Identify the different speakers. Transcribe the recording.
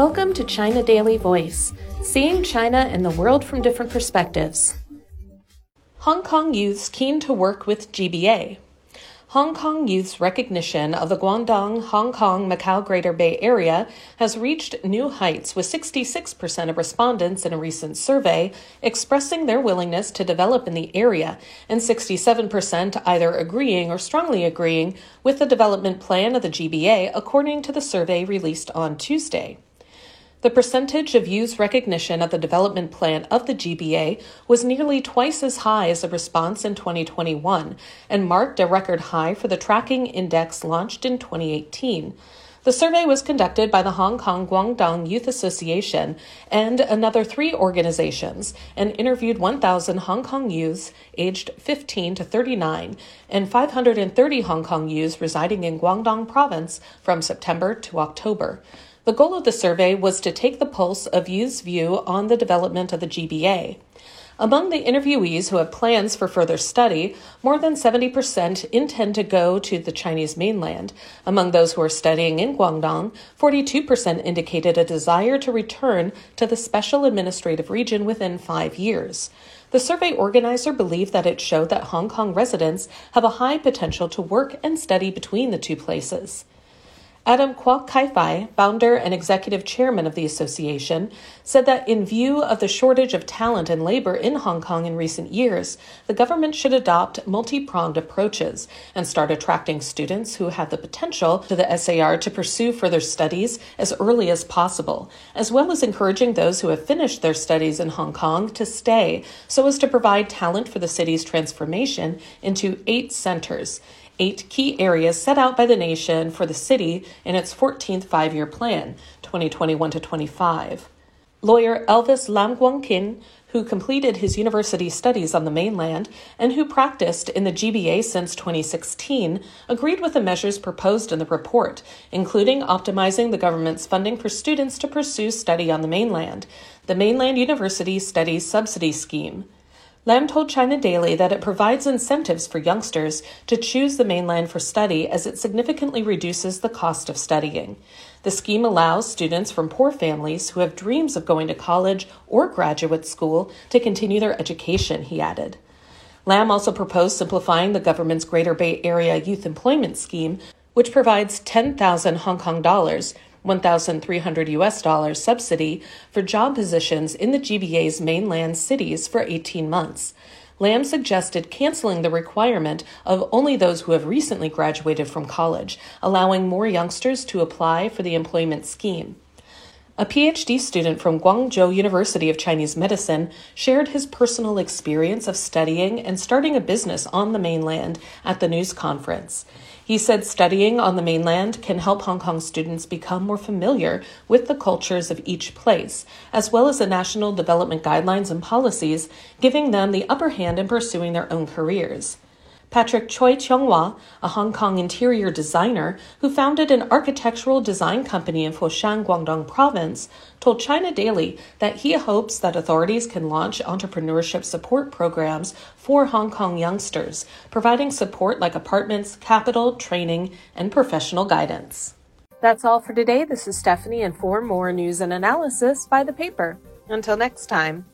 Speaker 1: Welcome to China Daily Voice, seeing China and the world from different perspectives. Hong Kong youths keen to work with GBA. Hong Kong youth's recognition of the Guangdong, Hong Kong, Macau Greater Bay Area has reached new heights with 66% of respondents in a recent survey expressing their willingness to develop in the area and 67% either agreeing or strongly agreeing with the development plan of the GBA according to the survey released on Tuesday. The percentage of youth recognition of the development plan of the GBA was nearly twice as high as the response in 2021 and marked a record high for the tracking index launched in 2018. The survey was conducted by the Hong Kong Guangdong Youth Association and another three organizations and interviewed 1,000 Hong Kong youths aged 15 to 39 and 530 Hong Kong youths residing in Guangdong province from September to October. The goal of the survey was to take the pulse of youth's view on the development of the GBA. Among the interviewees who have plans for further study, more than 70% intend to go to the Chinese mainland. Among those who are studying in Guangdong, 42% indicated a desire to return to the special administrative region within five years. The survey organizer believed that it showed that Hong Kong residents have a high potential to work and study between the two places. Adam Kwok Kai-fai, founder and executive chairman of the association, said that in view of the shortage of talent and labor in Hong Kong in recent years, the government should adopt multi-pronged approaches and start attracting students who have the potential to the SAR to pursue further studies as early as possible, as well as encouraging those who have finished their studies in Hong Kong to stay so as to provide talent for the city's transformation into eight centers eight key areas set out by the nation for the city in its 14th five year plan, 2021 to 25. Lawyer Elvis Lam Guang Kin, who completed his university studies on the mainland and who practiced in the GBA since 2016, agreed with the measures proposed in the report, including optimizing the government's funding for students to pursue study on the mainland, the Mainland University Studies Subsidy Scheme. Lam told China Daily that it provides incentives for youngsters to choose the mainland for study as it significantly reduces the cost of studying. The scheme allows students from poor families who have dreams of going to college or graduate school to continue their education, he added. Lam also proposed simplifying the government's Greater Bay Area Youth Employment Scheme, which provides 10,000 Hong Kong dollars 1,300 US dollars subsidy for job positions in the GBA's mainland cities for 18 months. Lam suggested canceling the requirement of only those who have recently graduated from college, allowing more youngsters to apply for the employment scheme. A PhD student from Guangzhou University of Chinese Medicine shared his personal experience of studying and starting a business on the mainland at the news conference. He said studying on the mainland can help Hong Kong students become more familiar with the cultures of each place, as well as the national development guidelines and policies, giving them the upper hand in pursuing their own careers. Patrick Choi Chonghua, a Hong Kong interior designer who founded an architectural design company in Foshan, Guangdong province, told China Daily that he hopes that authorities can launch entrepreneurship support programs for Hong Kong youngsters, providing support like apartments, capital, training, and professional guidance. That's all for today. This is Stephanie, and for more news and analysis, buy the paper. Until next time.